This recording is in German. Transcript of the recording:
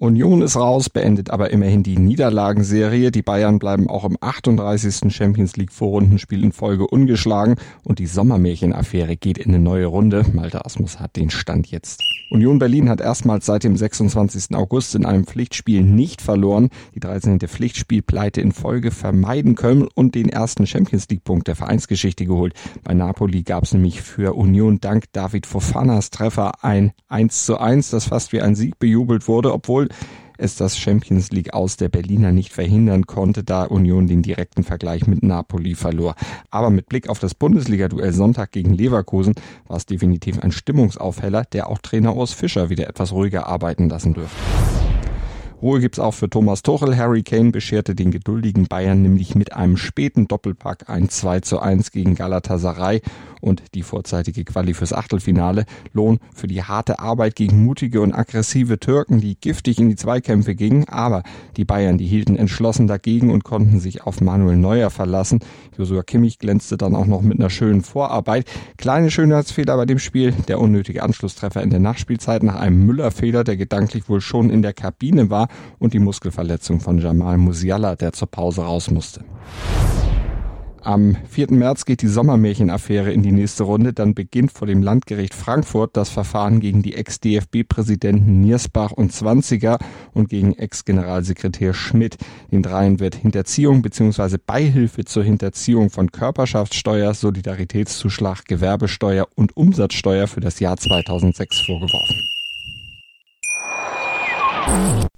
Union ist raus, beendet aber immerhin die Niederlagenserie. Die Bayern bleiben auch im 38. Champions League Vorrundenspiel in Folge ungeschlagen und die Sommermärchenaffäre geht in eine neue Runde. Malte Asmus hat den Stand jetzt. Union Berlin hat erstmals seit dem 26. August in einem Pflichtspiel nicht verloren. Die 13. Pflichtspielpleite in Folge vermeiden können und den ersten Champions League Punkt der Vereinsgeschichte geholt. Bei Napoli gab es nämlich für Union dank David Fofanas Treffer ein 1 zu 1, das fast wie ein Sieg bejubelt wurde, obwohl es das Champions League aus der Berliner nicht verhindern konnte, da Union den direkten Vergleich mit Napoli verlor. Aber mit Blick auf das Bundesliga-Duell Sonntag gegen Leverkusen war es definitiv ein Stimmungsaufheller, der auch Trainer Urs Fischer wieder etwas ruhiger arbeiten lassen dürfte. Ruhe gibt's auch für Thomas Tuchel. Harry Kane bescherte den geduldigen Bayern nämlich mit einem späten Doppelpack ein 2 zu 1 gegen Galatasaray und die vorzeitige Quali fürs Achtelfinale. Lohn für die harte Arbeit gegen mutige und aggressive Türken, die giftig in die Zweikämpfe gingen. Aber die Bayern, die hielten entschlossen dagegen und konnten sich auf Manuel Neuer verlassen. Josua Kimmich glänzte dann auch noch mit einer schönen Vorarbeit. Kleine Schönheitsfehler bei dem Spiel. Der unnötige Anschlusstreffer in der Nachspielzeit nach einem Müller-Fehler, der gedanklich wohl schon in der Kabine war und die Muskelverletzung von Jamal Musiala, der zur Pause raus musste. Am 4. März geht die Sommermärchenaffäre in die nächste Runde. Dann beginnt vor dem Landgericht Frankfurt das Verfahren gegen die Ex-DFB-Präsidenten Niersbach und Zwanziger und gegen Ex-Generalsekretär Schmidt. Den dreien wird Hinterziehung bzw. Beihilfe zur Hinterziehung von Körperschaftssteuer, Solidaritätszuschlag, Gewerbesteuer und Umsatzsteuer für das Jahr 2006 vorgeworfen.